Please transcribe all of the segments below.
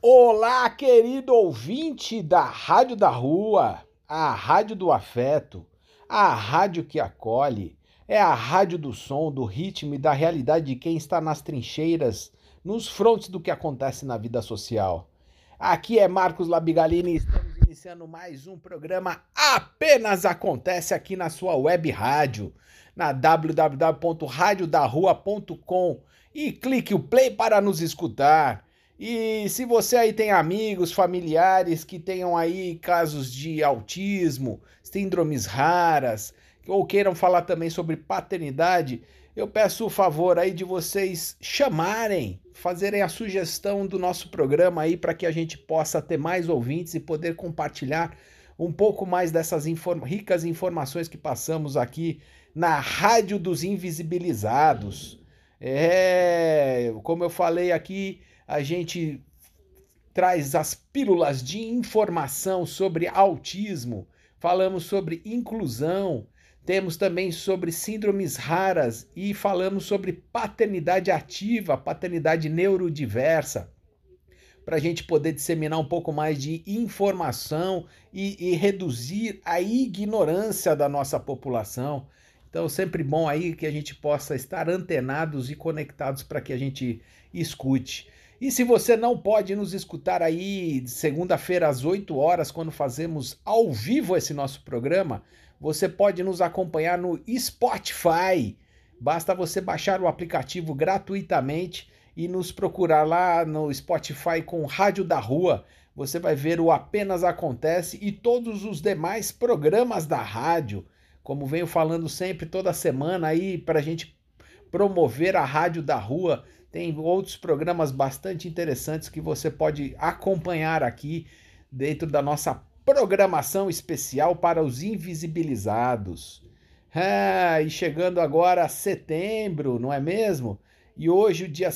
Olá, querido ouvinte da Rádio da Rua, a Rádio do Afeto, a rádio que acolhe, é a rádio do som, do ritmo e da realidade de quem está nas trincheiras, nos frontes do que acontece na vida social. Aqui é Marcos Labigalini e estamos iniciando mais um programa Apenas Acontece aqui na sua web rádio, na www.radiodarrua.com e clique o play para nos escutar. E se você aí tem amigos, familiares que tenham aí casos de autismo, síndromes raras, ou queiram falar também sobre paternidade, eu peço o favor aí de vocês chamarem, fazerem a sugestão do nosso programa aí para que a gente possa ter mais ouvintes e poder compartilhar um pouco mais dessas inform ricas informações que passamos aqui na Rádio dos Invisibilizados. É, como eu falei aqui, a gente traz as pílulas de informação sobre autismo, falamos sobre inclusão, temos também sobre síndromes raras e falamos sobre paternidade ativa, paternidade neurodiversa, para a gente poder disseminar um pouco mais de informação e, e reduzir a ignorância da nossa população. Então, sempre bom aí que a gente possa estar antenados e conectados para que a gente escute. E se você não pode nos escutar aí segunda-feira às 8 horas, quando fazemos ao vivo esse nosso programa, você pode nos acompanhar no Spotify. Basta você baixar o aplicativo gratuitamente e nos procurar lá no Spotify com Rádio da Rua. Você vai ver o Apenas Acontece e todos os demais programas da rádio. Como venho falando sempre, toda semana aí, para a gente promover a Rádio da Rua tem outros programas bastante interessantes que você pode acompanhar aqui dentro da nossa programação especial para os invisibilizados. Ah, e chegando agora a setembro, não é mesmo? E hoje, o dia,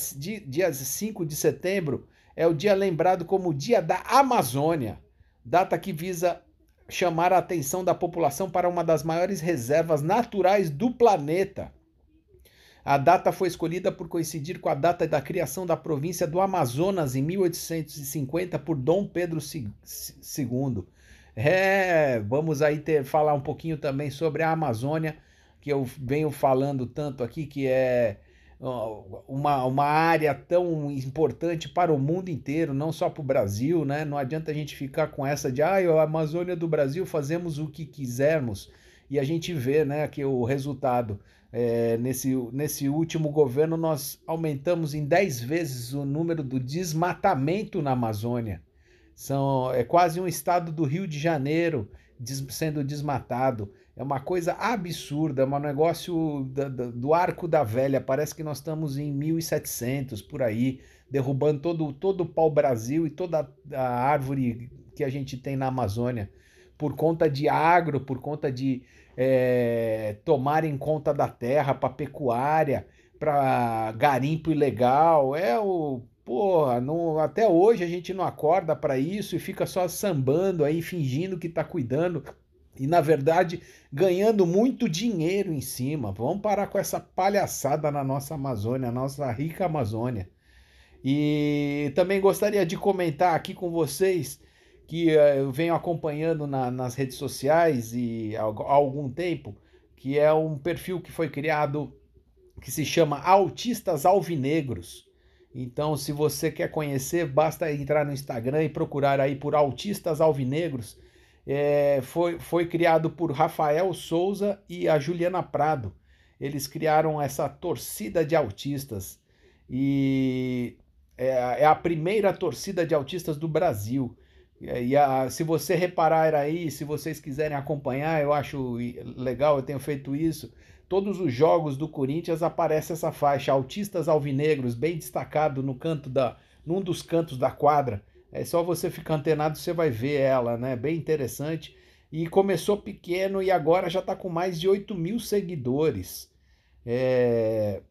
dia 5 de setembro, é o dia lembrado como o Dia da Amazônia, data que visa chamar a atenção da população para uma das maiores reservas naturais do planeta. A data foi escolhida por coincidir com a data da criação da província do Amazonas em 1850 por Dom Pedro II. É, vamos aí ter, falar um pouquinho também sobre a Amazônia, que eu venho falando tanto aqui, que é uma, uma área tão importante para o mundo inteiro, não só para o Brasil, né? Não adianta a gente ficar com essa de, ah, a Amazônia do Brasil fazemos o que quisermos e a gente vê, né, que o resultado é, nesse, nesse último governo, nós aumentamos em 10 vezes o número do desmatamento na Amazônia. São, é quase um estado do Rio de Janeiro des, sendo desmatado. É uma coisa absurda, é um negócio da, da, do arco da velha. Parece que nós estamos em 1700 por aí, derrubando todo, todo o pau-brasil e toda a árvore que a gente tem na Amazônia, por conta de agro, por conta de é, tomarem conta da terra para pecuária, para garimpo ilegal. É o. Porra, não, até hoje a gente não acorda para isso e fica só sambando aí, fingindo que está cuidando e na verdade ganhando muito dinheiro em cima. Vamos parar com essa palhaçada na nossa Amazônia, nossa rica Amazônia. E também gostaria de comentar aqui com vocês que eh, eu venho acompanhando na, nas redes sociais e há algum tempo, que é um perfil que foi criado que se chama Autistas Alvinegros. Então, se você quer conhecer, basta entrar no Instagram e procurar aí por Autistas Alvinegros. É, foi, foi criado por Rafael Souza e a Juliana Prado. Eles criaram essa torcida de autistas e é, é a primeira torcida de autistas do Brasil. E a, se você reparar aí, se vocês quiserem acompanhar, eu acho legal, eu tenho feito isso. Todos os jogos do Corinthians aparece essa faixa, autistas alvinegros, bem destacado no canto da, num dos cantos da quadra. É só você ficar antenado, você vai ver ela, né? Bem interessante. E começou pequeno e agora já está com mais de 8 mil seguidores. É...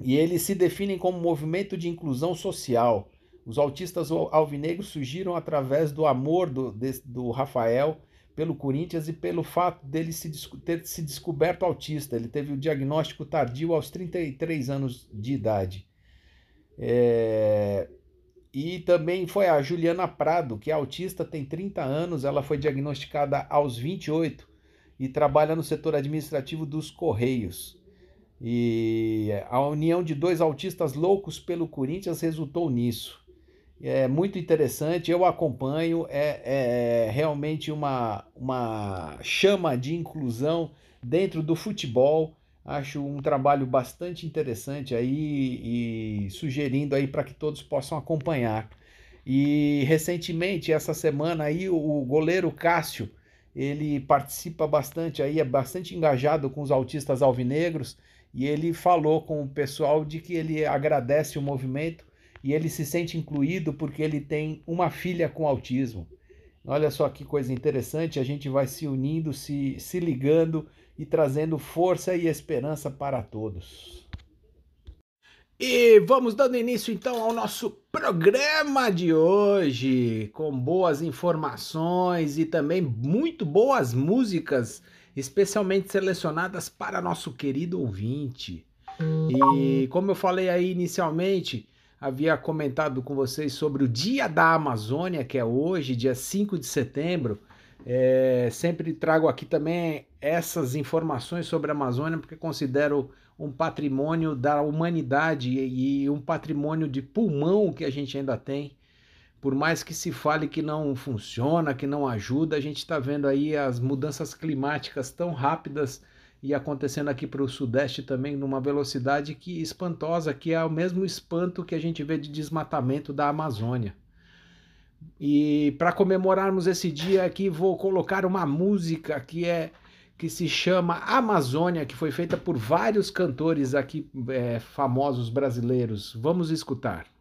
E eles se definem como movimento de inclusão social. Os autistas alvinegros surgiram através do amor do, do Rafael pelo Corinthians e pelo fato dele se, ter se descoberto autista. Ele teve o diagnóstico tardio aos 33 anos de idade. É... E também foi a Juliana Prado, que é autista, tem 30 anos, ela foi diagnosticada aos 28 e trabalha no setor administrativo dos Correios. E a união de dois autistas loucos pelo Corinthians resultou nisso. É muito interessante, eu acompanho, é, é realmente uma, uma chama de inclusão dentro do futebol. Acho um trabalho bastante interessante aí e sugerindo aí para que todos possam acompanhar. E recentemente, essa semana aí, o goleiro Cássio, ele participa bastante aí, é bastante engajado com os autistas alvinegros e ele falou com o pessoal de que ele agradece o movimento e ele se sente incluído porque ele tem uma filha com autismo. Olha só que coisa interessante, a gente vai se unindo, se, se ligando e trazendo força e esperança para todos. E vamos dando início então ao nosso programa de hoje, com boas informações e também muito boas músicas, especialmente selecionadas para nosso querido ouvinte. E como eu falei aí inicialmente, havia comentado com vocês sobre o Dia da Amazônia, que é hoje, dia 5 de setembro. É, sempre trago aqui também essas informações sobre a Amazônia, porque considero um patrimônio da humanidade e um patrimônio de pulmão que a gente ainda tem. Por mais que se fale que não funciona, que não ajuda, a gente está vendo aí as mudanças climáticas tão rápidas e acontecendo aqui para o Sudeste também numa velocidade que espantosa, que é o mesmo espanto que a gente vê de desmatamento da Amazônia. E para comemorarmos esse dia aqui, vou colocar uma música que é que se chama Amazônia, que foi feita por vários cantores aqui é, famosos brasileiros. Vamos escutar.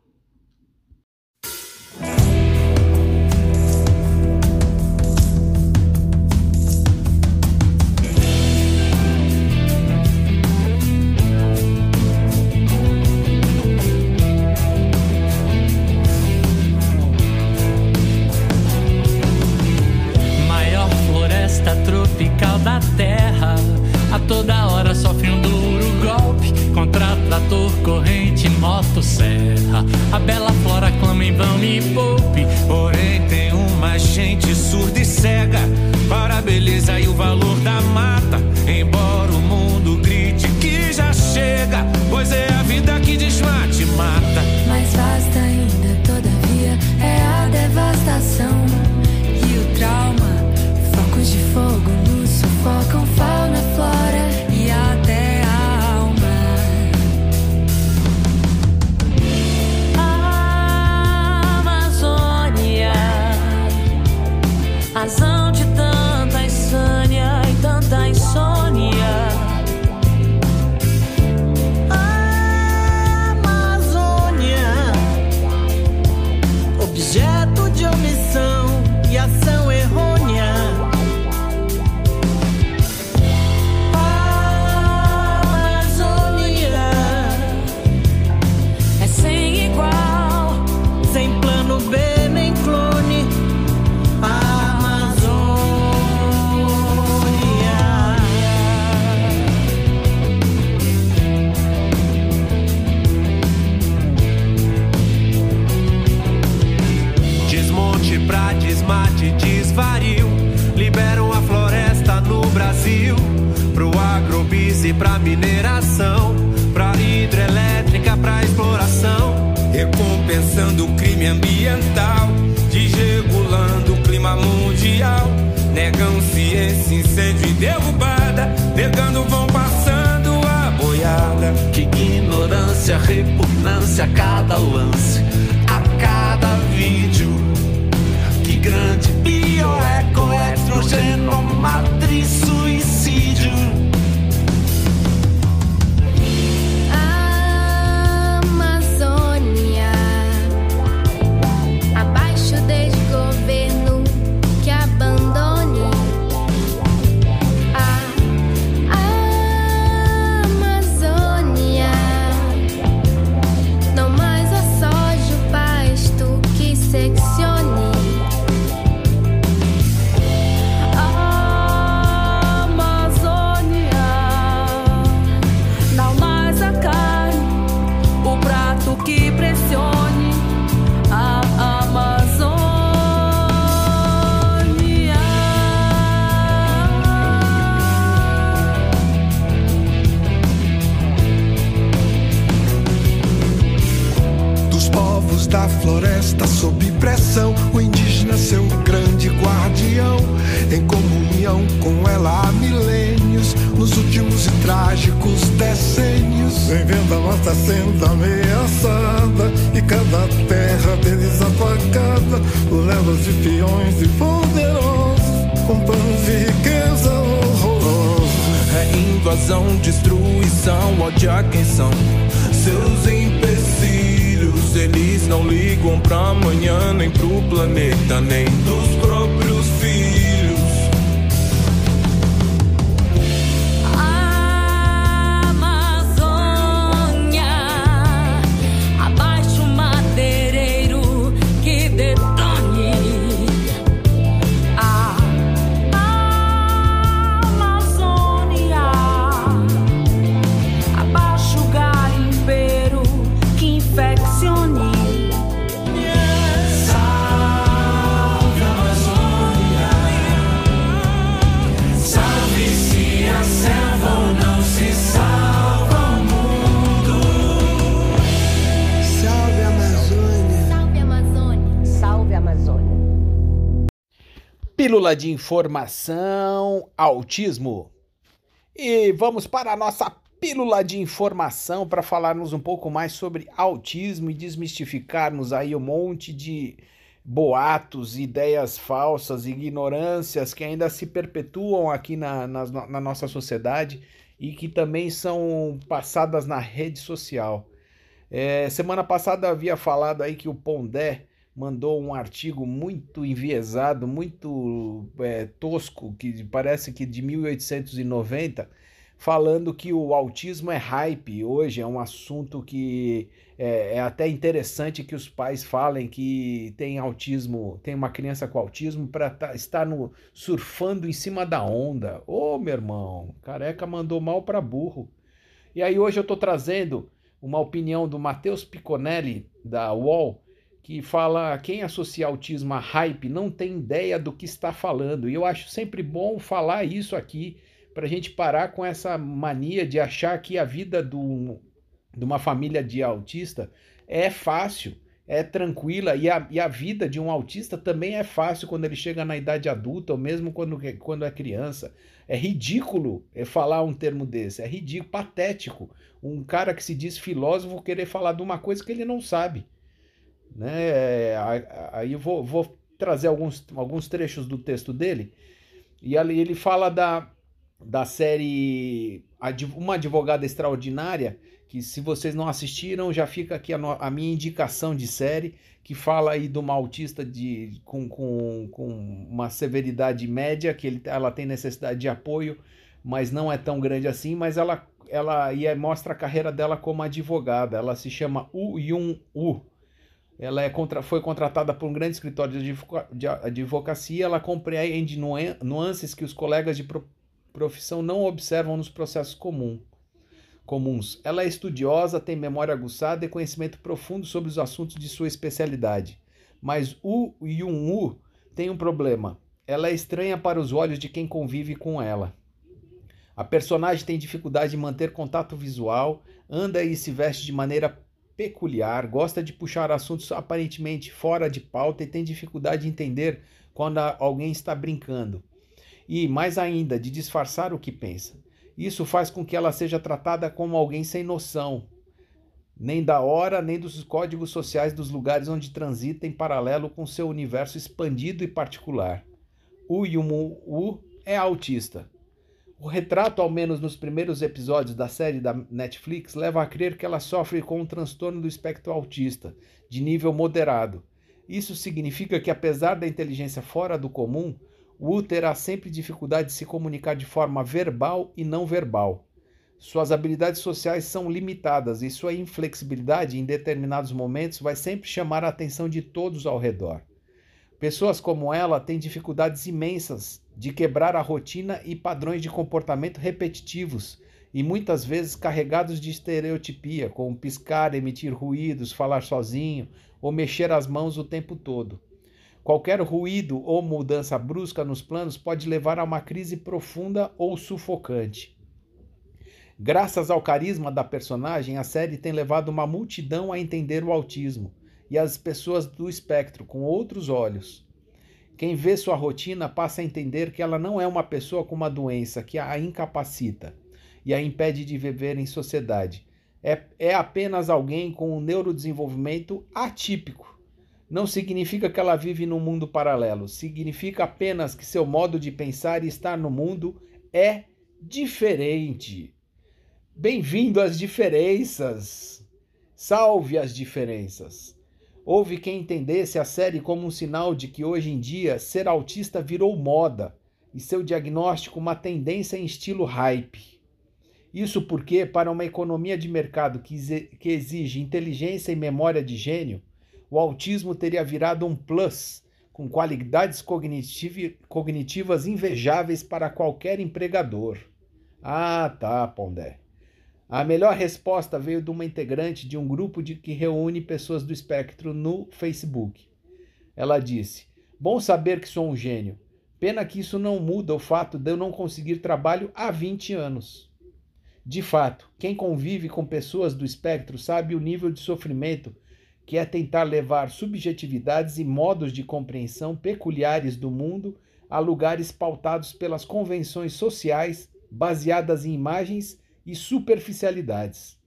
valor. Pílula de informação, autismo. E vamos para a nossa pílula de informação para falarmos um pouco mais sobre autismo e desmistificarmos aí um monte de boatos, ideias falsas, ignorâncias que ainda se perpetuam aqui na, na, na nossa sociedade e que também são passadas na rede social. É, semana passada havia falado aí que o Pondé mandou um artigo muito enviesado, muito é, tosco, que parece que de 1890, falando que o autismo é hype hoje, é um assunto que é, é até interessante que os pais falem que tem autismo, tem uma criança com autismo para tá, estar no, surfando em cima da onda. Ô meu irmão, careca mandou mal para burro. E aí hoje eu estou trazendo uma opinião do Matheus Piconelli, da UOL, que fala quem associa autismo a hype não tem ideia do que está falando. E eu acho sempre bom falar isso aqui, para a gente parar com essa mania de achar que a vida do, de uma família de autista é fácil, é tranquila, e a, e a vida de um autista também é fácil quando ele chega na idade adulta, ou mesmo quando, quando é criança. É ridículo falar um termo desse, é ridículo, patético. Um cara que se diz filósofo querer falar de uma coisa que ele não sabe. Né? Aí eu vou, vou trazer alguns, alguns trechos do texto dele, e ali ele fala da, da série Uma Advogada Extraordinária, que se vocês não assistiram, já fica aqui a, no, a minha indicação de série, que fala aí de uma autista de, com, com, com uma severidade média, que ele, ela tem necessidade de apoio, mas não é tão grande assim, mas ela, ela e mostra a carreira dela como advogada. Ela se chama U Yun U. Ela é contra, foi contratada por um grande escritório de, advocacia. Ela compreende nuances que os colegas de profissão não observam nos processos comum, comuns. Ela é estudiosa, tem memória aguçada e conhecimento profundo sobre os assuntos de sua especialidade. Mas U Yun U tem um problema. Ela é estranha para os olhos de quem convive com ela. A personagem tem dificuldade de manter contato visual, anda e se veste de maneira peculiar, gosta de puxar assuntos aparentemente fora de pauta e tem dificuldade de entender quando alguém está brincando. E, mais ainda, de disfarçar o que pensa. Isso faz com que ela seja tratada como alguém sem noção, nem da hora, nem dos códigos sociais dos lugares onde transita em paralelo com seu universo expandido e particular. O Yumu U é autista. O retrato, ao menos nos primeiros episódios da série da Netflix, leva a crer que ela sofre com um transtorno do espectro autista, de nível moderado. Isso significa que, apesar da inteligência fora do comum, Wu terá sempre dificuldade de se comunicar de forma verbal e não verbal. Suas habilidades sociais são limitadas e sua inflexibilidade em determinados momentos vai sempre chamar a atenção de todos ao redor. Pessoas como ela têm dificuldades imensas de quebrar a rotina e padrões de comportamento repetitivos e muitas vezes carregados de estereotipia, como piscar, emitir ruídos, falar sozinho ou mexer as mãos o tempo todo. Qualquer ruído ou mudança brusca nos planos pode levar a uma crise profunda ou sufocante. Graças ao carisma da personagem, a série tem levado uma multidão a entender o autismo e as pessoas do espectro com outros olhos. Quem vê sua rotina passa a entender que ela não é uma pessoa com uma doença que a incapacita e a impede de viver em sociedade. É, é apenas alguém com um neurodesenvolvimento atípico. Não significa que ela vive num mundo paralelo, significa apenas que seu modo de pensar e estar no mundo é diferente. Bem-vindo às diferenças. Salve as diferenças. Houve quem entendesse a série como um sinal de que hoje em dia ser autista virou moda e seu diagnóstico uma tendência em estilo hype. Isso porque, para uma economia de mercado que exige inteligência e memória de gênio, o autismo teria virado um plus, com qualidades cognitivas invejáveis para qualquer empregador. Ah, tá, Pondé. A melhor resposta veio de uma integrante de um grupo de que reúne pessoas do espectro no Facebook. Ela disse: Bom saber que sou um gênio. Pena que isso não muda o fato de eu não conseguir trabalho há 20 anos. De fato, quem convive com pessoas do espectro sabe o nível de sofrimento que é tentar levar subjetividades e modos de compreensão peculiares do mundo a lugares pautados pelas convenções sociais baseadas em imagens e superficialidades.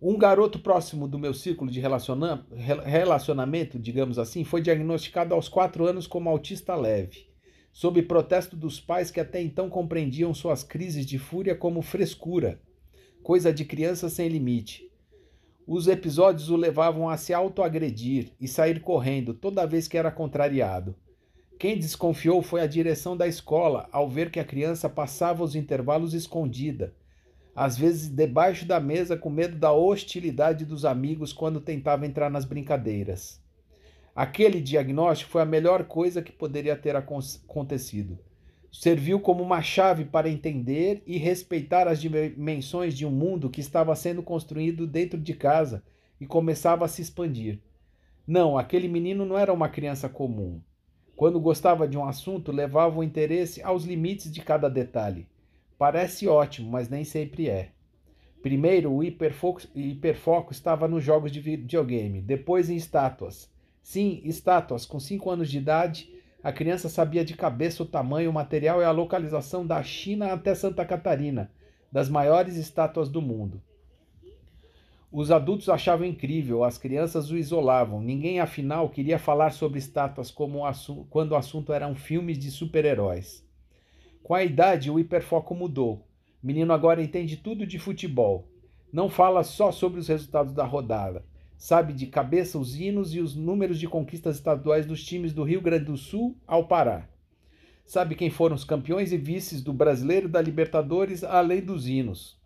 Um garoto próximo do meu círculo de relacionamento, digamos assim, foi diagnosticado aos quatro anos como autista leve sob protesto dos pais que até então compreendiam suas crises de fúria como frescura, coisa de criança sem limite. Os episódios o levavam a se autoagredir e sair correndo toda vez que era contrariado. Quem desconfiou foi a direção da escola ao ver que a criança passava os intervalos escondida, às vezes debaixo da mesa com medo da hostilidade dos amigos quando tentava entrar nas brincadeiras. Aquele diagnóstico foi a melhor coisa que poderia ter acontecido. Serviu como uma chave para entender e respeitar as dimensões de um mundo que estava sendo construído dentro de casa e começava a se expandir. Não, aquele menino não era uma criança comum. Quando gostava de um assunto, levava o interesse aos limites de cada detalhe. Parece ótimo, mas nem sempre é. Primeiro, o hiperfoco, hiperfoco estava nos jogos de videogame, depois em estátuas Sim, estátuas. Com 5 anos de idade, a criança sabia de cabeça o tamanho, o material e a localização da China até Santa Catarina, das maiores estátuas do mundo. Os adultos achavam incrível, as crianças o isolavam. Ninguém, afinal, queria falar sobre estátuas como quando o assunto eram filmes de super-heróis. Com a idade, o hiperfoco mudou. O menino agora entende tudo de futebol. Não fala só sobre os resultados da rodada sabe de cabeça os hinos e os números de conquistas estaduais dos times do Rio Grande do Sul ao Pará. Sabe quem foram os campeões e vices do Brasileiro da Libertadores, além dos hinos.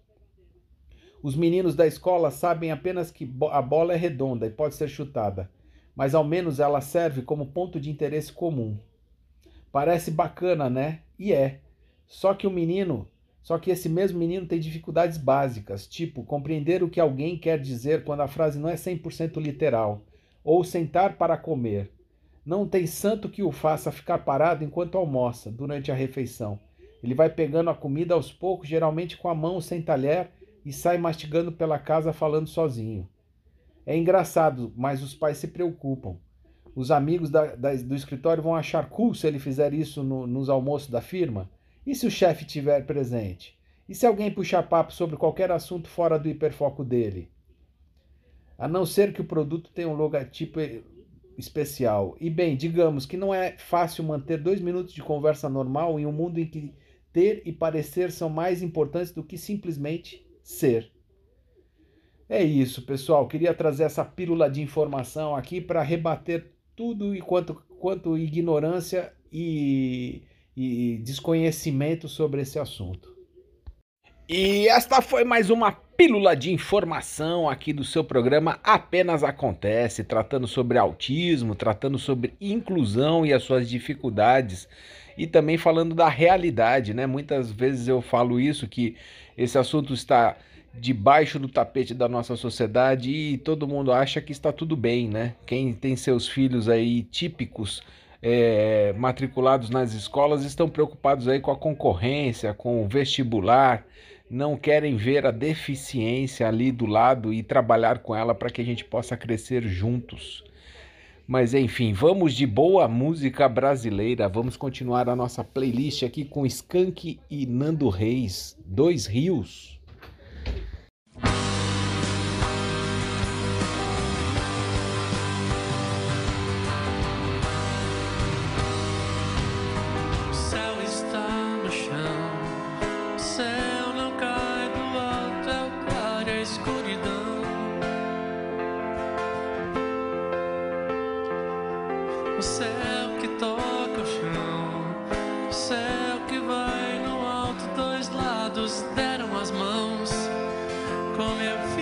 Os meninos da escola sabem apenas que a bola é redonda e pode ser chutada, mas ao menos ela serve como ponto de interesse comum. Parece bacana, né? E é. Só que o menino só que esse mesmo menino tem dificuldades básicas, tipo compreender o que alguém quer dizer quando a frase não é 100% literal, ou sentar para comer. Não tem santo que o faça ficar parado enquanto almoça, durante a refeição. Ele vai pegando a comida aos poucos, geralmente com a mão sem talher, e sai mastigando pela casa falando sozinho. É engraçado, mas os pais se preocupam. Os amigos da, da, do escritório vão achar cool se ele fizer isso no, nos almoços da firma. E se o chefe estiver presente? E se alguém puxar papo sobre qualquer assunto fora do hiperfoco dele? A não ser que o produto tenha um logotipo especial. E bem, digamos que não é fácil manter dois minutos de conversa normal em um mundo em que ter e parecer são mais importantes do que simplesmente ser. É isso, pessoal. Queria trazer essa pílula de informação aqui para rebater tudo e quanto, quanto ignorância e e desconhecimento sobre esse assunto. E esta foi mais uma pílula de informação aqui do seu programa Apenas Acontece, tratando sobre autismo, tratando sobre inclusão e as suas dificuldades e também falando da realidade, né? Muitas vezes eu falo isso que esse assunto está debaixo do tapete da nossa sociedade e todo mundo acha que está tudo bem, né? Quem tem seus filhos aí típicos é, matriculados nas escolas estão preocupados aí com a concorrência, com o vestibular, não querem ver a deficiência ali do lado e trabalhar com ela para que a gente possa crescer juntos. Mas enfim, vamos de boa música brasileira. Vamos continuar a nossa playlist aqui com Skank e Nando Reis, Dois Rios. come here.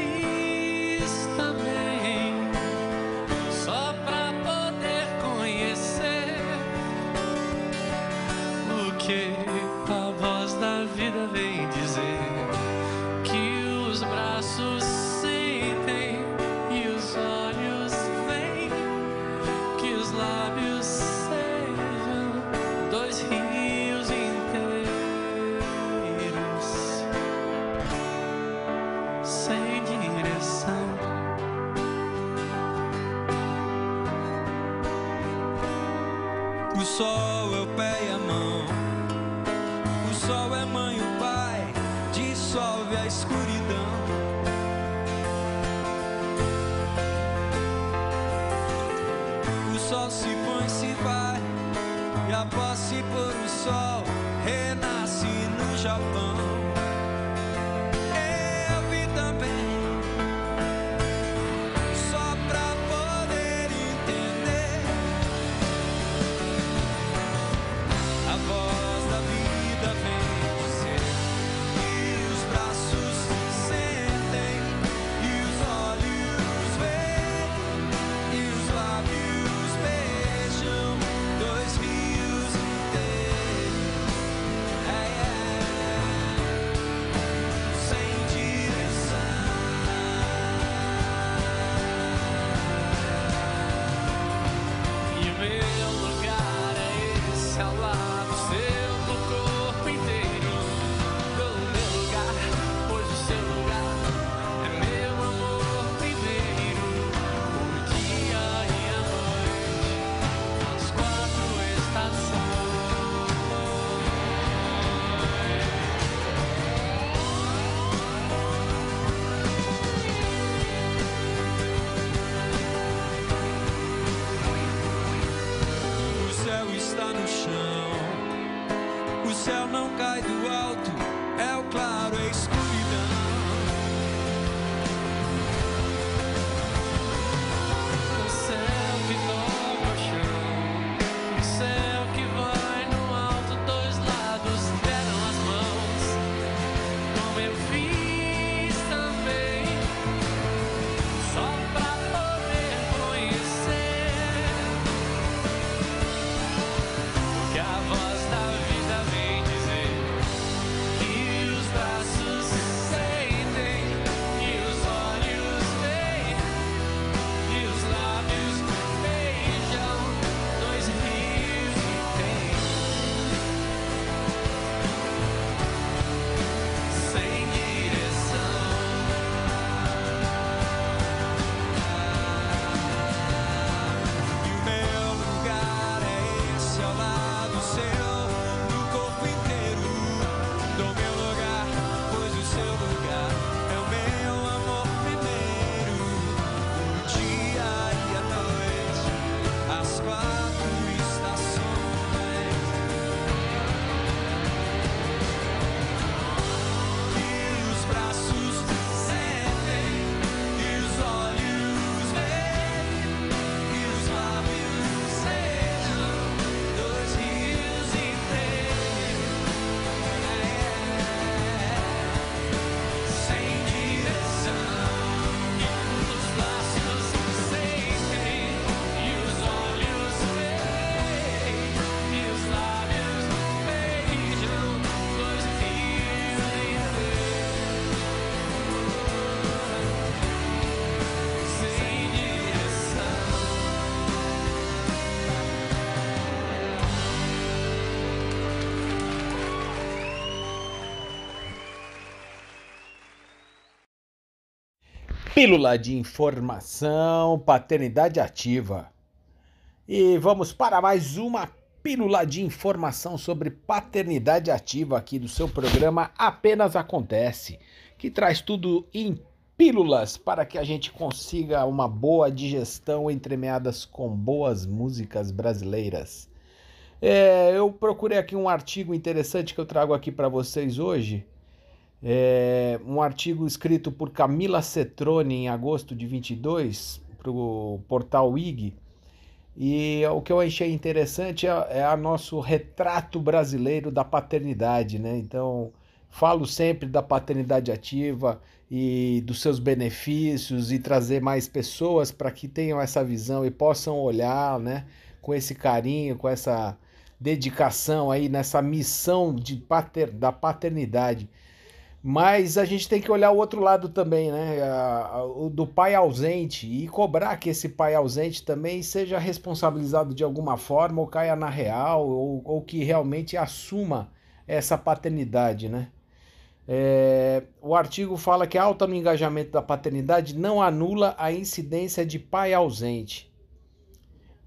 Pílula de informação, paternidade ativa. E vamos para mais uma pílula de informação sobre paternidade ativa aqui do seu programa Apenas Acontece, que traz tudo em pílulas para que a gente consiga uma boa digestão entremeadas com boas músicas brasileiras. É, eu procurei aqui um artigo interessante que eu trago aqui para vocês hoje. É, um artigo escrito por Camila Cetrone em agosto de 22 para o portal IG. E o que eu achei interessante é, é a nosso retrato brasileiro da paternidade, né? Então, falo sempre da paternidade ativa e dos seus benefícios e trazer mais pessoas para que tenham essa visão e possam olhar, né, com esse carinho, com essa dedicação aí nessa missão de pater, da paternidade. Mas a gente tem que olhar o outro lado também, né? O do pai ausente e cobrar que esse pai ausente também seja responsabilizado de alguma forma, ou caia na real, ou, ou que realmente assuma essa paternidade, né? É, o artigo fala que a alta no engajamento da paternidade não anula a incidência de pai ausente.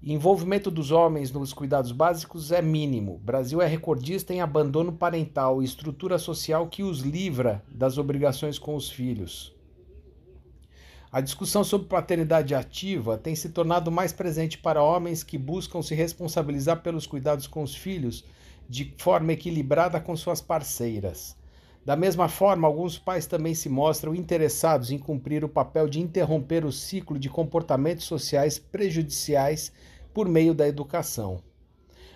Envolvimento dos homens nos cuidados básicos é mínimo. Brasil é recordista em abandono parental e estrutura social que os livra das obrigações com os filhos. A discussão sobre paternidade ativa tem se tornado mais presente para homens que buscam se responsabilizar pelos cuidados com os filhos de forma equilibrada com suas parceiras. Da mesma forma, alguns pais também se mostram interessados em cumprir o papel de interromper o ciclo de comportamentos sociais prejudiciais por meio da educação.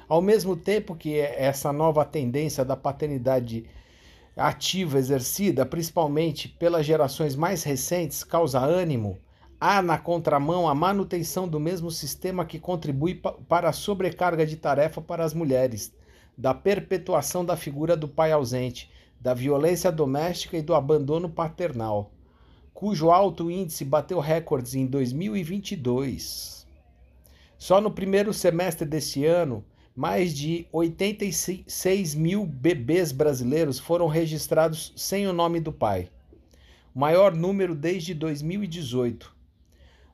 Ao mesmo tempo que essa nova tendência da paternidade ativa exercida, principalmente pelas gerações mais recentes, causa ânimo, há na contramão a manutenção do mesmo sistema que contribui para a sobrecarga de tarefa para as mulheres, da perpetuação da figura do pai ausente, da violência doméstica e do abandono paternal, cujo alto índice bateu recordes em 2022. Só no primeiro semestre deste ano, mais de 86 mil bebês brasileiros foram registrados sem o nome do pai, o maior número desde 2018.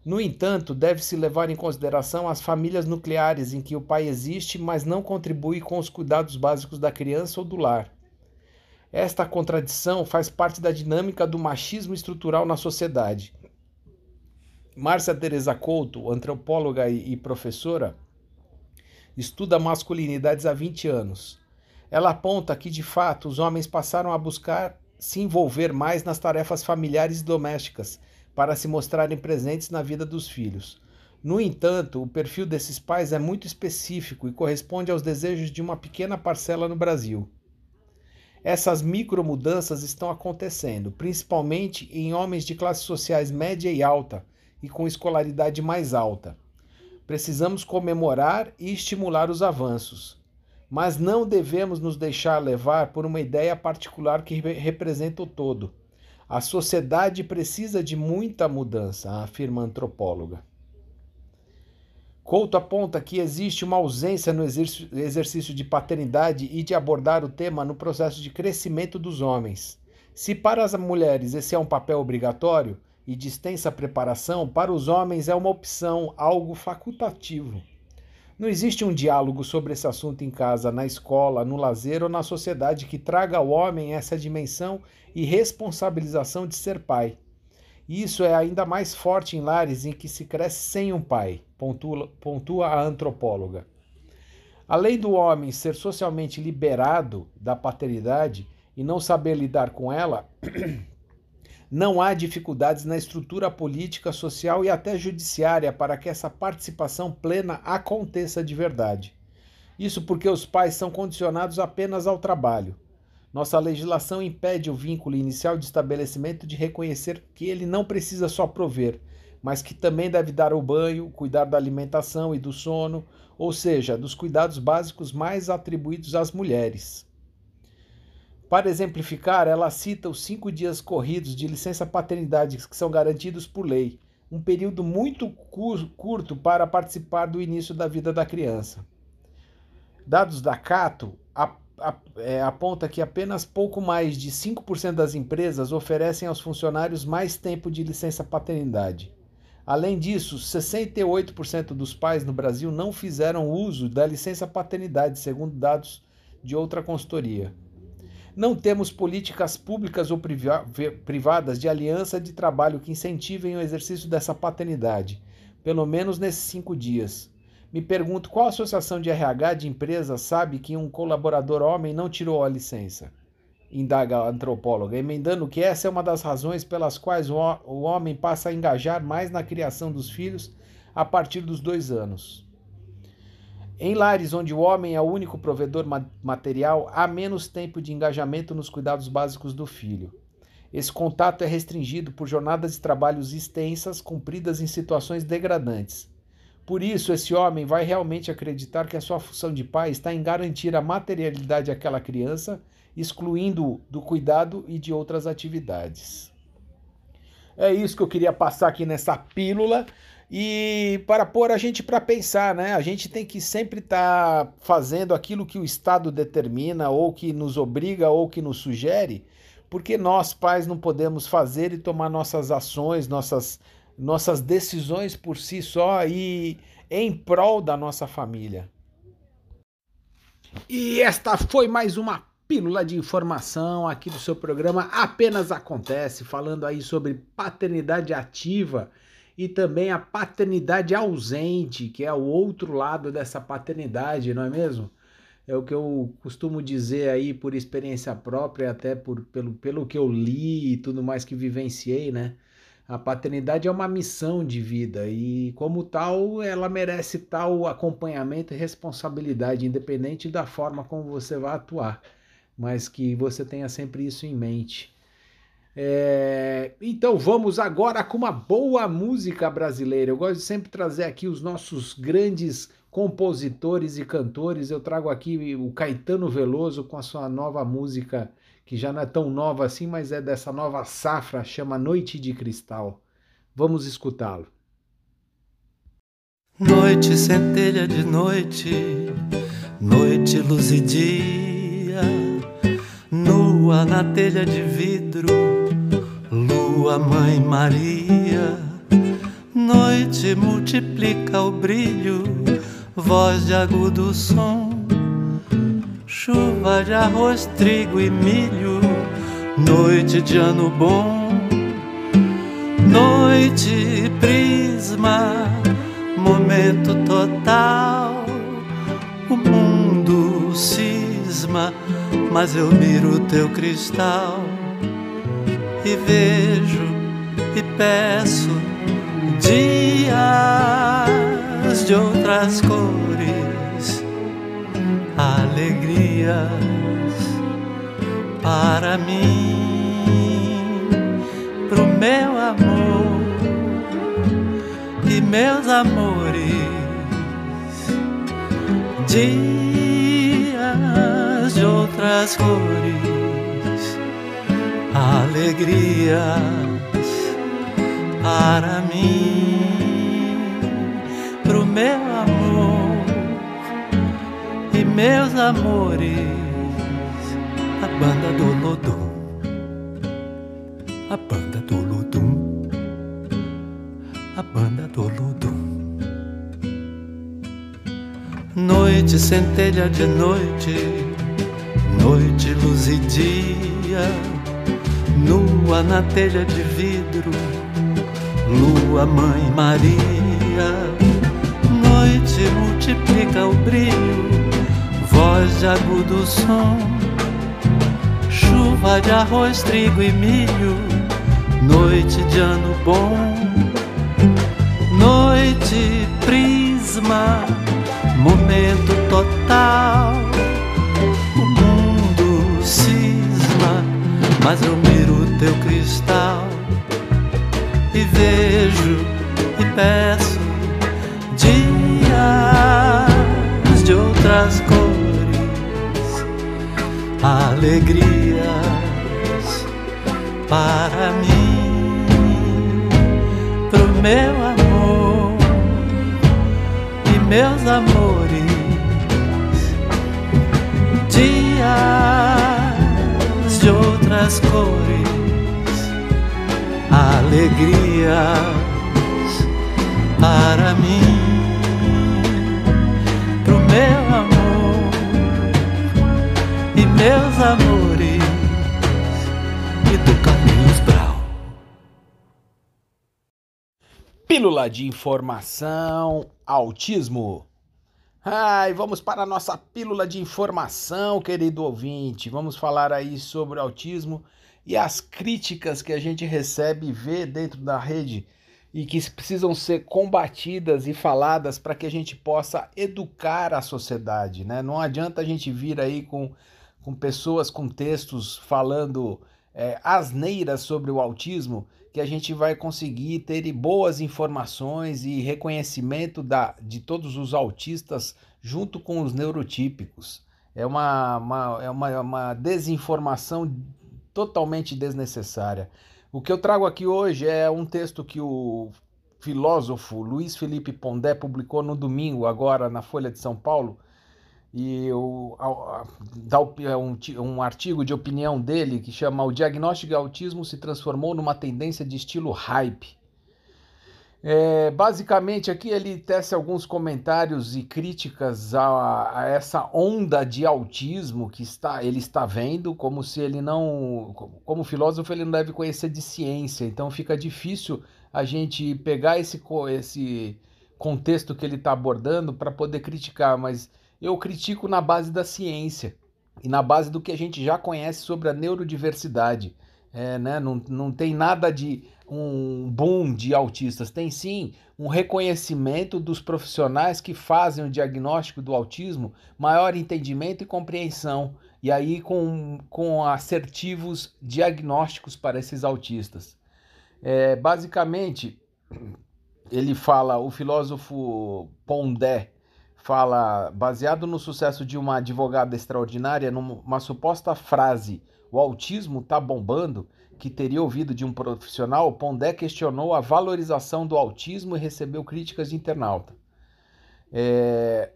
No entanto, deve-se levar em consideração as famílias nucleares em que o pai existe, mas não contribui com os cuidados básicos da criança ou do lar. Esta contradição faz parte da dinâmica do machismo estrutural na sociedade Márcia Teresa Couto, antropóloga e professora, estuda masculinidades há 20 anos. Ela aponta que, de fato, os homens passaram a buscar se envolver mais nas tarefas familiares e domésticas para se mostrarem presentes na vida dos filhos. No entanto, o perfil desses pais é muito específico e corresponde aos desejos de uma pequena parcela no Brasil. Essas micromudanças estão acontecendo, principalmente em homens de classes sociais média e alta, e com escolaridade mais alta. Precisamos comemorar e estimular os avanços, mas não devemos nos deixar levar por uma ideia particular que representa o todo. A sociedade precisa de muita mudança, afirma a antropóloga. Couto aponta que existe uma ausência no exercício de paternidade e de abordar o tema no processo de crescimento dos homens. Se para as mulheres esse é um papel obrigatório, e de extensa preparação, para os homens é uma opção, algo facultativo. Não existe um diálogo sobre esse assunto em casa, na escola, no lazer ou na sociedade que traga ao homem essa dimensão e responsabilização de ser pai. E isso é ainda mais forte em lares em que se cresce sem um pai, pontua, pontua a antropóloga. Além do homem ser socialmente liberado da paternidade e não saber lidar com ela, não há dificuldades na estrutura política, social e até judiciária para que essa participação plena aconteça de verdade. Isso porque os pais são condicionados apenas ao trabalho. Nossa legislação impede o vínculo inicial de estabelecimento de reconhecer que ele não precisa só prover, mas que também deve dar o banho, cuidar da alimentação e do sono, ou seja, dos cuidados básicos mais atribuídos às mulheres. Para exemplificar, ela cita os cinco dias corridos de licença paternidade que são garantidos por lei, um período muito curto para participar do início da vida da criança. Dados da Cato é, aponta que apenas pouco mais de 5% das empresas oferecem aos funcionários mais tempo de licença paternidade. Além disso, 68% dos pais no Brasil não fizeram uso da licença paternidade, segundo dados de outra consultoria. Não temos políticas públicas ou privadas de aliança de trabalho que incentivem o exercício dessa paternidade, pelo menos nesses cinco dias. Me pergunto qual associação de RH de empresa sabe que um colaborador homem não tirou a licença? Indaga a antropóloga, emendando que essa é uma das razões pelas quais o homem passa a engajar mais na criação dos filhos a partir dos dois anos. Em lares onde o homem é o único provedor material, há menos tempo de engajamento nos cuidados básicos do filho. Esse contato é restringido por jornadas de trabalhos extensas, cumpridas em situações degradantes. Por isso, esse homem vai realmente acreditar que a sua função de pai está em garantir a materialidade àquela criança, excluindo-o do cuidado e de outras atividades. É isso que eu queria passar aqui nessa pílula e para pôr a gente para pensar, né? A gente tem que sempre estar tá fazendo aquilo que o Estado determina, ou que nos obriga, ou que nos sugere, porque nós, pais, não podemos fazer e tomar nossas ações, nossas, nossas decisões por si só e em prol da nossa família. E esta foi mais uma pílula de informação aqui do seu programa Apenas Acontece, falando aí sobre paternidade ativa e também a paternidade ausente, que é o outro lado dessa paternidade, não é mesmo? É o que eu costumo dizer aí por experiência própria, até por, pelo, pelo que eu li e tudo mais que vivenciei, né? A paternidade é uma missão de vida e, como tal, ela merece tal acompanhamento e responsabilidade, independente da forma como você vai atuar, mas que você tenha sempre isso em mente. É, então vamos agora com uma boa música brasileira. Eu gosto de sempre trazer aqui os nossos grandes compositores e cantores. Eu trago aqui o Caetano Veloso com a sua nova música, que já não é tão nova assim, mas é dessa nova safra, chama Noite de Cristal. Vamos escutá-lo. Noite, centelha de noite, noite, luz e dia, nua na telha de vidro Lua, Mãe Maria, noite multiplica o brilho, voz de agudo som, chuva de arroz, trigo e milho, noite de ano bom, noite prisma, momento total, o mundo cisma, mas eu miro teu cristal e vejo e peço dias de outras cores, alegrias para mim, pro meu amor e meus amores, dias de outras cores alegrias para mim, meu amor e meus amores, a banda do Lodum, a banda do Lodum, a banda do Lodum. Noite, centelha de noite, noite, luz e dia nua na telha de vidro, lua, mãe Maria. Noite multiplica o brilho, voz de agudo som, chuva de arroz, trigo e milho, noite de ano bom, noite prisma, momento total. O mundo cisma, mas eu teu cristal e vejo e peço alegrias para mim, pro meu amor e meus amores, dias de outras cores, alegrias para mim, pro meu amor meus amores e do Carlinhos Brau. Pílula de informação, autismo. Ai, vamos para a nossa pílula de informação, querido ouvinte. Vamos falar aí sobre autismo e as críticas que a gente recebe e vê dentro da rede e que precisam ser combatidas e faladas para que a gente possa educar a sociedade, né? Não adianta a gente vir aí com, com pessoas com textos falando é, asneiras sobre o autismo que a gente vai conseguir ter boas informações e reconhecimento da, de todos os autistas junto com os neurotípicos. É uma, uma, é uma, uma desinformação totalmente desnecessária. O que eu trago aqui hoje é um texto que o filósofo Luiz Felipe Pondé publicou no domingo, agora na Folha de São Paulo, e o, é um, um artigo de opinião dele que chama O diagnóstico de autismo se transformou numa tendência de estilo hype. É, basicamente, aqui ele tece alguns comentários e críticas a, a, essa onda de autismo que está, ele está vendo, como se ele não, como filósofo, ele não deve conhecer de ciência, então fica difícil a gente pegar esse, esse contexto que ele está abordando para poder criticar, mas eu critico na base da ciência e na base do que a gente já conhece sobre a neurodiversidade. É, né? não, não tem nada de um boom de autistas, tem sim um reconhecimento dos profissionais que fazem o diagnóstico do autismo, maior entendimento e compreensão, e aí com, com assertivos diagnósticos para esses autistas. É, basicamente, ele fala, o filósofo Pondé, fala, baseado no sucesso de uma advogada extraordinária, numa suposta frase, o autismo tá bombando, que teria ouvido de um profissional, Pondé questionou a valorização do autismo e recebeu críticas de internauta. É,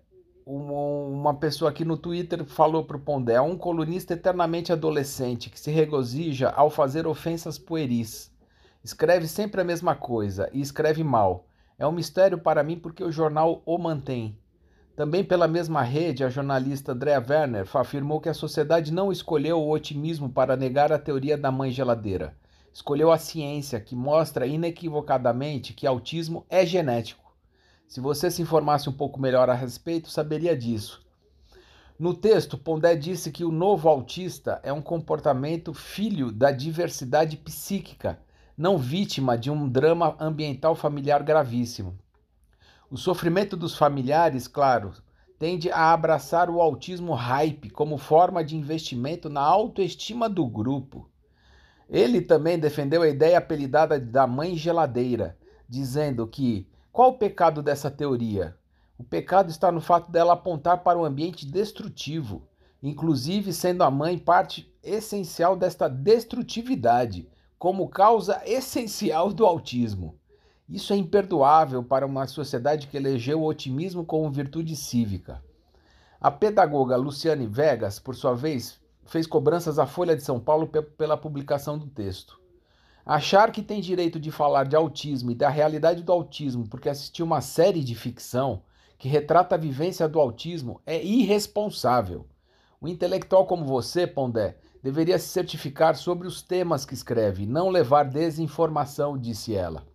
uma pessoa aqui no Twitter falou para o Pondé, é um colunista eternamente adolescente que se regozija ao fazer ofensas pueris. Escreve sempre a mesma coisa e escreve mal. É um mistério para mim porque o jornal o mantém. Também pela mesma rede, a jornalista Andrea Werner afirmou que a sociedade não escolheu o otimismo para negar a teoria da mãe geladeira. Escolheu a ciência, que mostra inequivocadamente que autismo é genético. Se você se informasse um pouco melhor a respeito, saberia disso. No texto, Pondé disse que o novo autista é um comportamento filho da diversidade psíquica, não vítima de um drama ambiental familiar gravíssimo. O sofrimento dos familiares, claro, tende a abraçar o autismo hype como forma de investimento na autoestima do grupo. Ele também defendeu a ideia apelidada da mãe geladeira, dizendo que qual o pecado dessa teoria? O pecado está no fato dela apontar para um ambiente destrutivo, inclusive sendo a mãe parte essencial desta destrutividade, como causa essencial do autismo. Isso é imperdoável para uma sociedade que elegeu o otimismo como virtude cívica. A pedagoga Luciane Vegas, por sua vez, fez cobranças à Folha de São Paulo pela publicação do texto. Achar que tem direito de falar de autismo e da realidade do autismo porque assistiu uma série de ficção que retrata a vivência do autismo é irresponsável. Um intelectual como você, Pondé, deveria se certificar sobre os temas que escreve, não levar desinformação, disse ela.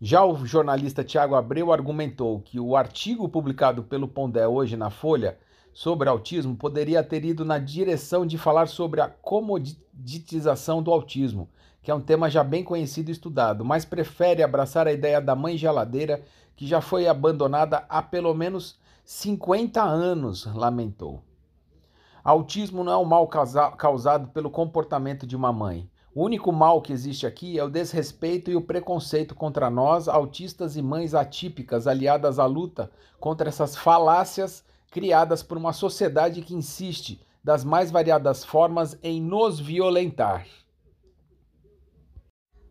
Já o jornalista Tiago Abreu argumentou que o artigo publicado pelo Pondé hoje na Folha sobre autismo poderia ter ido na direção de falar sobre a comoditização do autismo, que é um tema já bem conhecido e estudado, mas prefere abraçar a ideia da mãe geladeira que já foi abandonada há pelo menos 50 anos, lamentou. Autismo não é um mal causado pelo comportamento de uma mãe. O único mal que existe aqui é o desrespeito e o preconceito contra nós, autistas e mães atípicas, aliadas à luta contra essas falácias criadas por uma sociedade que insiste, das mais variadas formas, em nos violentar.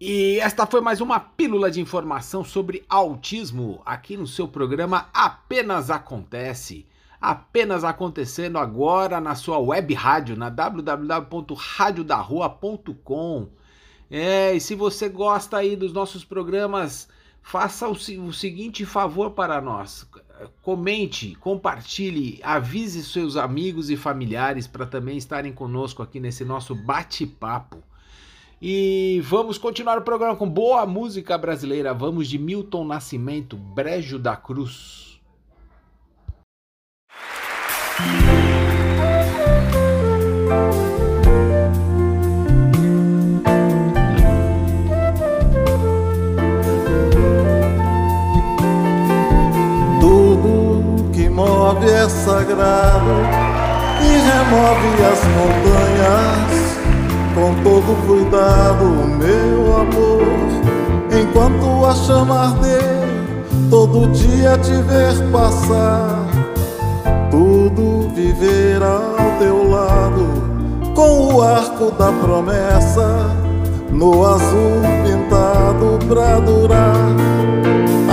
E esta foi mais uma pílula de informação sobre autismo aqui no seu programa Apenas Acontece. Apenas acontecendo agora na sua web rádio, na www.radiodarrua.com. É, e se você gosta aí dos nossos programas, faça o, o seguinte favor para nós. Comente, compartilhe, avise seus amigos e familiares para também estarem conosco aqui nesse nosso bate-papo. E vamos continuar o programa com boa música brasileira. Vamos de Milton Nascimento, Brejo da Cruz. Tudo que move é sagrado e remove as montanhas com todo cuidado, meu amor. Enquanto a chama arder, todo dia te ver passar tudo viver ao teu lado, com o arco da promessa no azul pintado pra durar.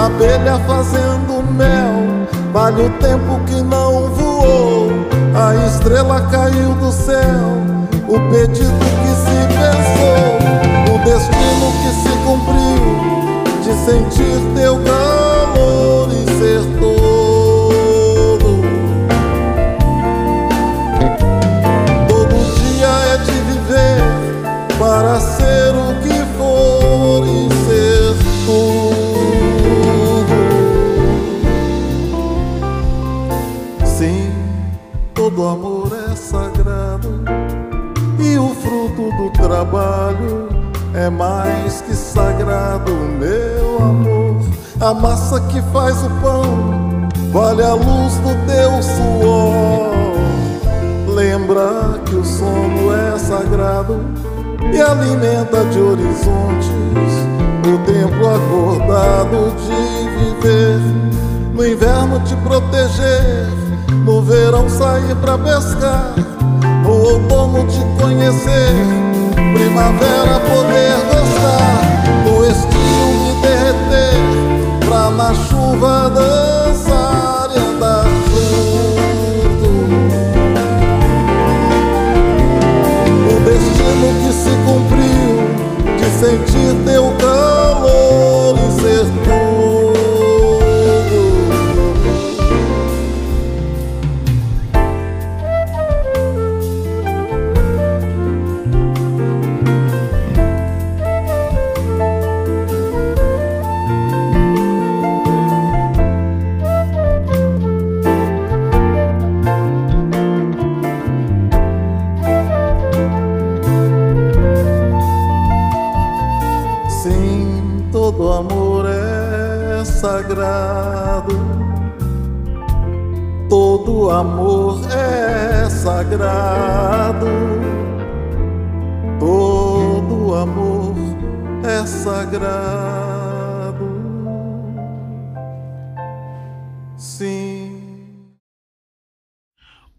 Abelha fazendo mel, vale o tempo que não voou. A estrela caiu do céu, o pedido que se pensou, o destino que se cumpriu, de sentir teu calor e ser todo. Para ser o que for e ser tudo. Sim, todo amor é sagrado e o fruto do trabalho é mais que sagrado, meu amor. A massa que faz o pão vale a luz do teu suor. Lembra que o sono é sagrado e alimenta de horizontes o tempo acordado de viver. No inverno te proteger, no verão sair pra pescar, no outono te conhecer, primavera poder gostar, no estio me derreter, pra na chuva dançar sentir teu amor é sagrado. Todo amor é sagrado. Sim.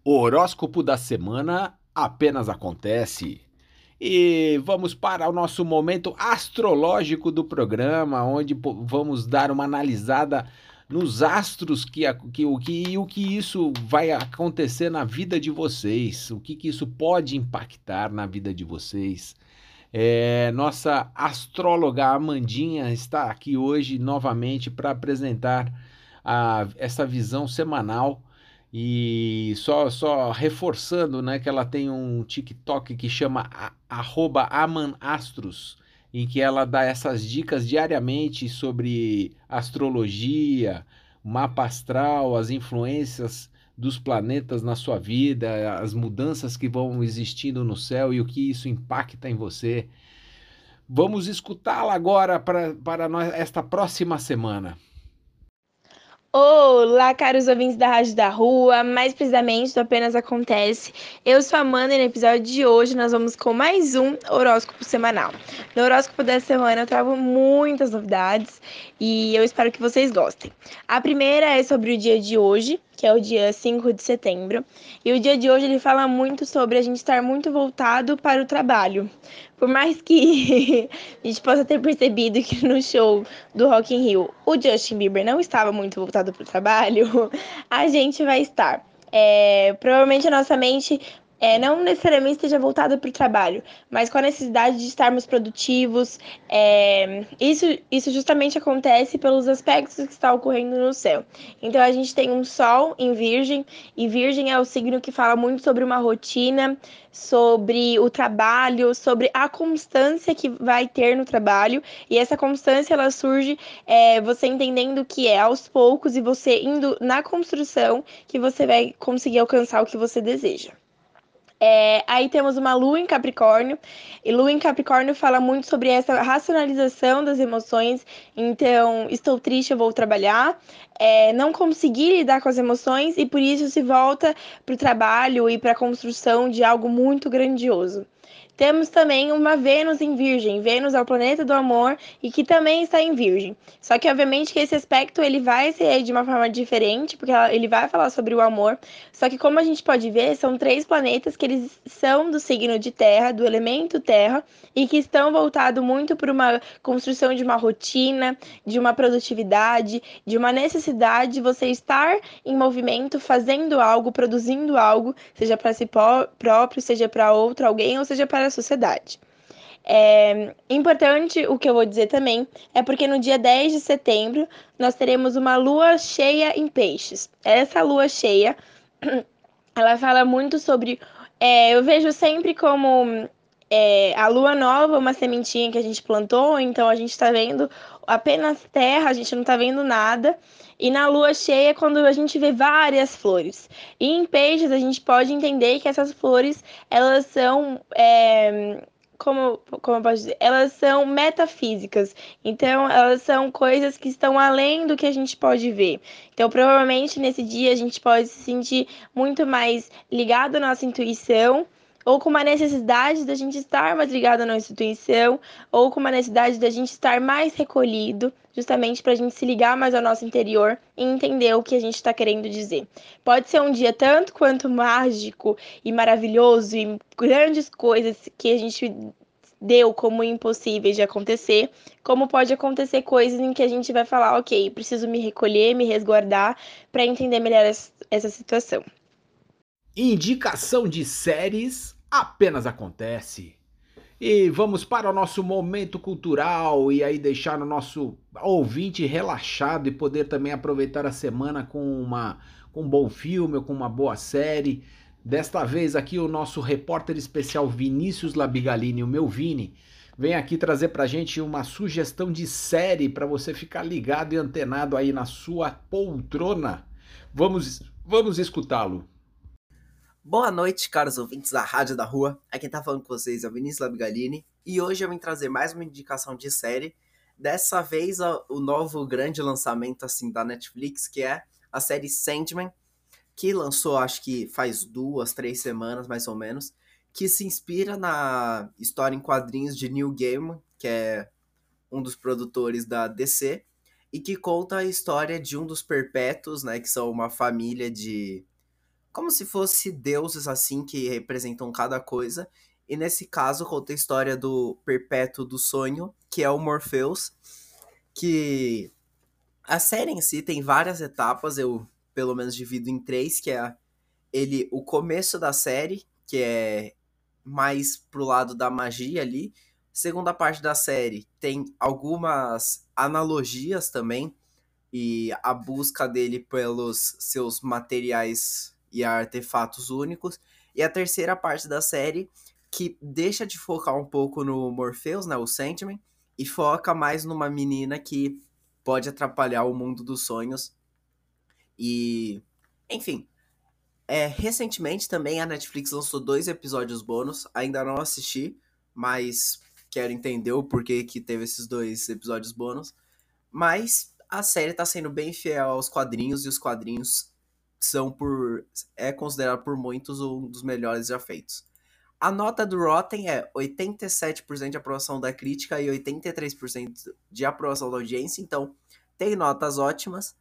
O horóscopo da semana apenas acontece. E vamos para o nosso momento astrológico do programa, onde vamos dar uma analisada nos astros que, o que o que isso vai acontecer na vida de vocês, o que, que isso pode impactar na vida de vocês. É, nossa astróloga Amandinha está aqui hoje novamente para apresentar a, essa visão semanal e só, só reforçando, né, que ela tem um TikTok que chama amanastros, em que ela dá essas dicas diariamente sobre astrologia, mapa astral, as influências dos planetas na sua vida, as mudanças que vão existindo no céu e o que isso impacta em você. Vamos escutá-la agora para, para nós, esta próxima semana. Olá, caros ouvintes da Rádio da Rua, mais precisamente do Apenas Acontece. Eu sou a Amanda e no episódio de hoje nós vamos com mais um horóscopo semanal. No horóscopo dessa semana eu trago muitas novidades e eu espero que vocês gostem. A primeira é sobre o dia de hoje, que é o dia 5 de setembro. E o dia de hoje ele fala muito sobre a gente estar muito voltado para o trabalho. Por mais que a gente possa ter percebido que no show do Rock in Rio o Justin Bieber não estava muito voltado para o trabalho, a gente vai estar. É, provavelmente a nossa mente é, não necessariamente esteja voltada para o trabalho, mas com a necessidade de estarmos produtivos. É, isso, isso justamente acontece pelos aspectos que estão ocorrendo no céu. Então a gente tem um Sol em Virgem, e Virgem é o signo que fala muito sobre uma rotina, sobre o trabalho, sobre a constância que vai ter no trabalho. E essa constância ela surge é, você entendendo que é aos poucos e você indo na construção que você vai conseguir alcançar o que você deseja. É, aí temos uma lua em Capricórnio, e lua em Capricórnio fala muito sobre essa racionalização das emoções. Então, estou triste, eu vou trabalhar. É, não consegui lidar com as emoções e por isso se volta para o trabalho e para a construção de algo muito grandioso. Temos também uma Vênus em Virgem. Vênus é o planeta do amor e que também está em Virgem. Só que obviamente que esse aspecto ele vai ser de uma forma diferente, porque ele vai falar sobre o amor. Só que como a gente pode ver, são três planetas que eles são do signo de Terra, do elemento Terra, e que estão voltados muito para uma construção de uma rotina, de uma produtividade, de uma necessidade de você estar em movimento, fazendo algo, produzindo algo, seja para si próprio, seja para outro alguém, ou seja para para a sociedade. É importante o que eu vou dizer também é porque no dia 10 de setembro nós teremos uma lua cheia em peixes. Essa lua cheia, ela fala muito sobre. É, eu vejo sempre como é, a lua nova, uma sementinha que a gente plantou, então a gente está vendo apenas terra, a gente não está vendo nada. E na lua cheia é quando a gente vê várias flores. E em peixes a gente pode entender que essas flores, elas são. É, como, como eu posso dizer? Elas são metafísicas. Então, elas são coisas que estão além do que a gente pode ver. Então, provavelmente nesse dia a gente pode se sentir muito mais ligado à nossa intuição ou com uma necessidade da gente estar mais ligado à nossa intuição, ou com uma necessidade da gente estar mais recolhido, justamente para a gente se ligar mais ao nosso interior e entender o que a gente está querendo dizer. Pode ser um dia tanto quanto mágico e maravilhoso e grandes coisas que a gente deu como impossíveis de acontecer, como pode acontecer coisas em que a gente vai falar, ok, preciso me recolher, me resguardar para entender melhor essa situação. Indicação de séries apenas acontece. E vamos para o nosso momento cultural e aí deixar o nosso ouvinte relaxado e poder também aproveitar a semana com uma com um bom filme ou com uma boa série. Desta vez aqui o nosso repórter especial Vinícius Labigalini, o meu Vini, vem aqui trazer pra gente uma sugestão de série para você ficar ligado e antenado aí na sua poltrona. Vamos vamos escutá-lo. Boa noite, caros ouvintes da Rádio da Rua. Aqui quem tá falando com vocês é o Vinícius Labigalini e hoje eu vim trazer mais uma indicação de série. Dessa vez o novo grande lançamento assim da Netflix, que é a série Sandman, que lançou acho que faz duas, três semanas mais ou menos, que se inspira na história em quadrinhos de Neil Gaiman, que é um dos produtores da DC, e que conta a história de um dos perpétuos, né, que são uma família de como se fosse deuses assim que representam cada coisa. E nesse caso conta a história do perpétuo do sonho, que é o Morpheus, que a série em si tem várias etapas, eu pelo menos divido em três, que é ele o começo da série, que é mais pro lado da magia ali. Segunda parte da série tem algumas analogias também e a busca dele pelos seus materiais e artefatos únicos. E a terceira parte da série, que deixa de focar um pouco no Morpheus, né, o Sandman, e foca mais numa menina que pode atrapalhar o mundo dos sonhos. E, enfim, é, recentemente também a Netflix lançou dois episódios bônus, ainda não assisti, mas quero entender o porquê que teve esses dois episódios bônus. Mas a série tá sendo bem fiel aos quadrinhos e os quadrinhos são por é considerado por muitos um dos melhores já feitos. A nota do Rotten é 87% de aprovação da crítica e 83% de aprovação da audiência, então tem notas ótimas.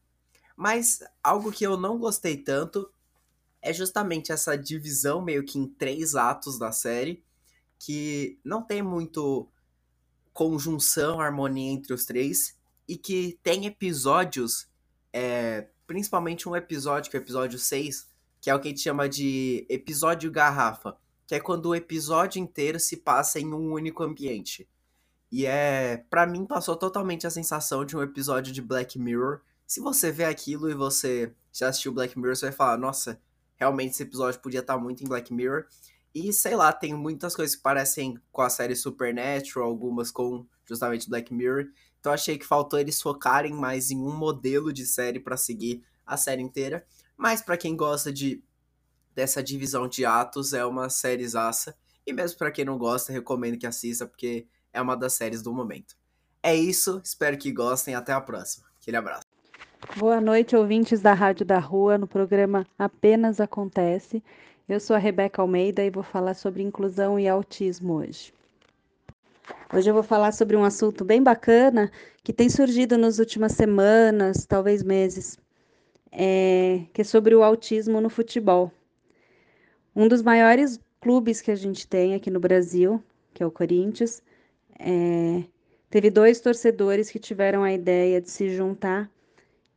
Mas algo que eu não gostei tanto é justamente essa divisão meio que em três atos da série, que não tem muito conjunção, harmonia entre os três, e que tem episódios é, principalmente um episódio, que é o episódio 6, que é o que a gente chama de episódio garrafa, que é quando o episódio inteiro se passa em um único ambiente. E é, para mim passou totalmente a sensação de um episódio de Black Mirror. Se você vê aquilo e você já assistiu Black Mirror, você vai falar, nossa, realmente esse episódio podia estar muito em Black Mirror. E sei lá, tem muitas coisas que parecem com a série Supernatural, algumas com justamente Black Mirror. Então achei que faltou eles focarem mais em um modelo de série para seguir a série inteira. Mas para quem gosta de dessa divisão de atos, é uma série zaça. E mesmo para quem não gosta, recomendo que assista, porque é uma das séries do momento. É isso, espero que gostem. Até a próxima. Aquele abraço. Boa noite, ouvintes da Rádio da Rua, no programa Apenas Acontece. Eu sou a Rebeca Almeida e vou falar sobre inclusão e autismo hoje. Hoje eu vou falar sobre um assunto bem bacana que tem surgido nas últimas semanas, talvez meses, é, que é sobre o autismo no futebol. Um dos maiores clubes que a gente tem aqui no Brasil, que é o Corinthians, é, teve dois torcedores que tiveram a ideia de se juntar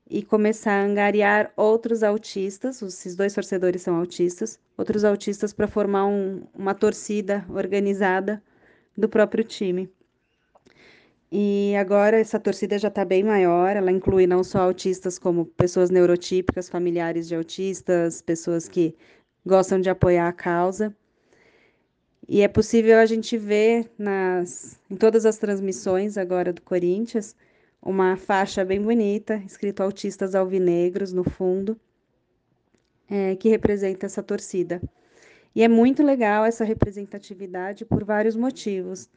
e começar a angariar outros autistas, esses dois torcedores são autistas, outros autistas para formar um, uma torcida organizada do próprio time. E agora essa torcida já está bem maior, ela inclui não só autistas, como pessoas neurotípicas, familiares de autistas, pessoas que gostam de apoiar a causa. E é possível a gente ver nas, em todas as transmissões agora do Corinthians uma faixa bem bonita, escrito Autistas Alvinegros no fundo, é, que representa essa torcida. E é muito legal essa representatividade por vários motivos.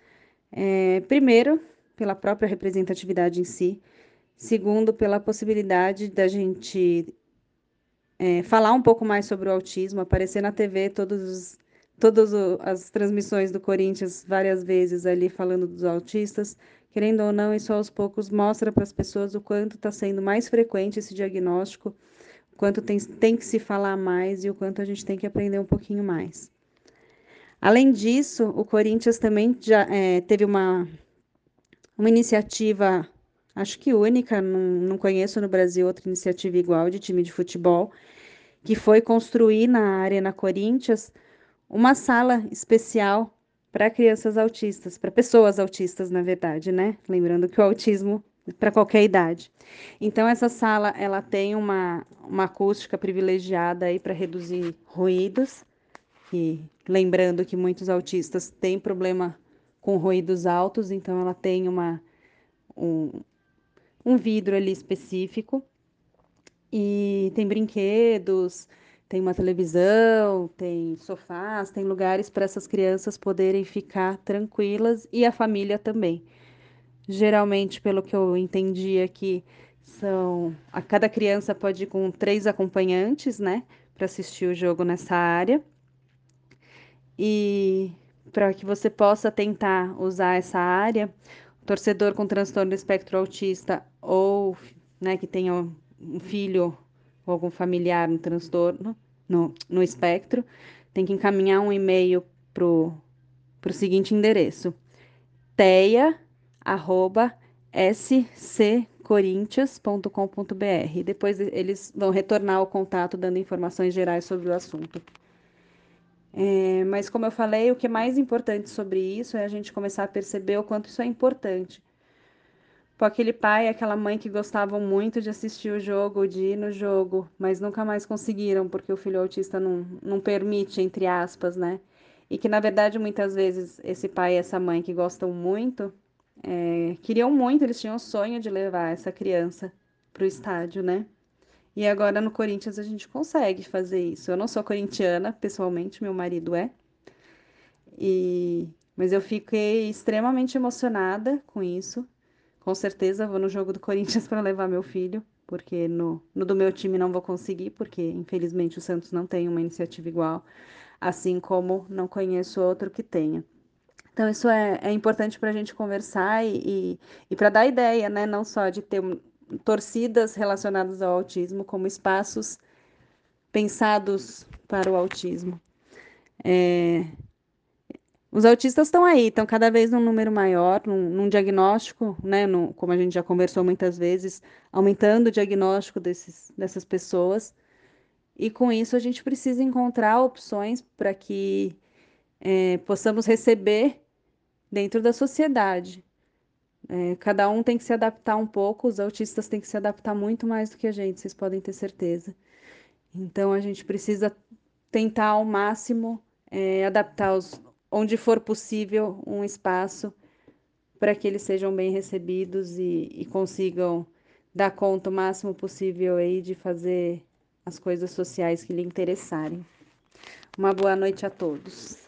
É, primeiro, pela própria representatividade em si. Segundo, pela possibilidade da gente é, falar um pouco mais sobre o autismo, aparecer na TV todos os todas as transmissões do Corinthians várias vezes ali falando dos autistas. Querendo ou não, isso aos poucos mostra para as pessoas o quanto está sendo mais frequente esse diagnóstico, quanto tem, tem que se falar mais e o quanto a gente tem que aprender um pouquinho mais. Além disso, o Corinthians também já é, teve uma, uma iniciativa, acho que única, não, não conheço no Brasil outra iniciativa igual de time de futebol, que foi construir na Arena Corinthians uma sala especial para crianças autistas, para pessoas autistas, na verdade, né? Lembrando que o autismo para qualquer idade. Então essa sala ela tem uma, uma acústica privilegiada aí para reduzir ruídos e lembrando que muitos autistas têm problema com ruídos altos, então ela tem uma um, um vidro ali específico e tem brinquedos, tem uma televisão, tem sofás, tem lugares para essas crianças poderem ficar tranquilas e a família também. Geralmente, pelo que eu entendi aqui, são a cada criança pode ir com três acompanhantes, né, para assistir o jogo nessa área. E para que você possa tentar usar essa área, o torcedor com transtorno do espectro autista ou, né, que tenha um filho ou algum familiar no transtorno, no, no espectro, tem que encaminhar um e-mail para o seguinte endereço: teia.sccorinthians.com.br. Depois eles vão retornar o contato dando informações gerais sobre o assunto. É, mas, como eu falei, o que é mais importante sobre isso é a gente começar a perceber o quanto isso é importante Pô, aquele pai, aquela mãe que gostavam muito de assistir o jogo, de ir no jogo, mas nunca mais conseguiram porque o filho autista não, não permite, entre aspas, né? E que na verdade muitas vezes esse pai e essa mãe que gostam muito é, queriam muito, eles tinham o sonho de levar essa criança para o estádio, né? E agora no Corinthians a gente consegue fazer isso. Eu não sou corintiana, pessoalmente, meu marido é. E mas eu fiquei extremamente emocionada com isso. Com certeza vou no jogo do Corinthians para levar meu filho, porque no, no do meu time não vou conseguir, porque infelizmente o Santos não tem uma iniciativa igual, assim como não conheço outro que tenha. Então, isso é, é importante para a gente conversar e, e, e para dar ideia, né? Não só de ter torcidas relacionadas ao autismo, como espaços pensados para o autismo. É, os autistas estão aí, estão cada vez num número maior, num, num diagnóstico, né, como a gente já conversou muitas vezes, aumentando o diagnóstico desses, dessas pessoas. e com isso a gente precisa encontrar opções para que é, possamos receber dentro da sociedade. É, cada um tem que se adaptar um pouco, os autistas têm que se adaptar muito mais do que a gente, vocês podem ter certeza. Então a gente precisa tentar ao máximo é, adaptar os, onde for possível um espaço para que eles sejam bem recebidos e, e consigam dar conta o máximo possível aí de fazer as coisas sociais que lhe interessarem. Uma boa noite a todos.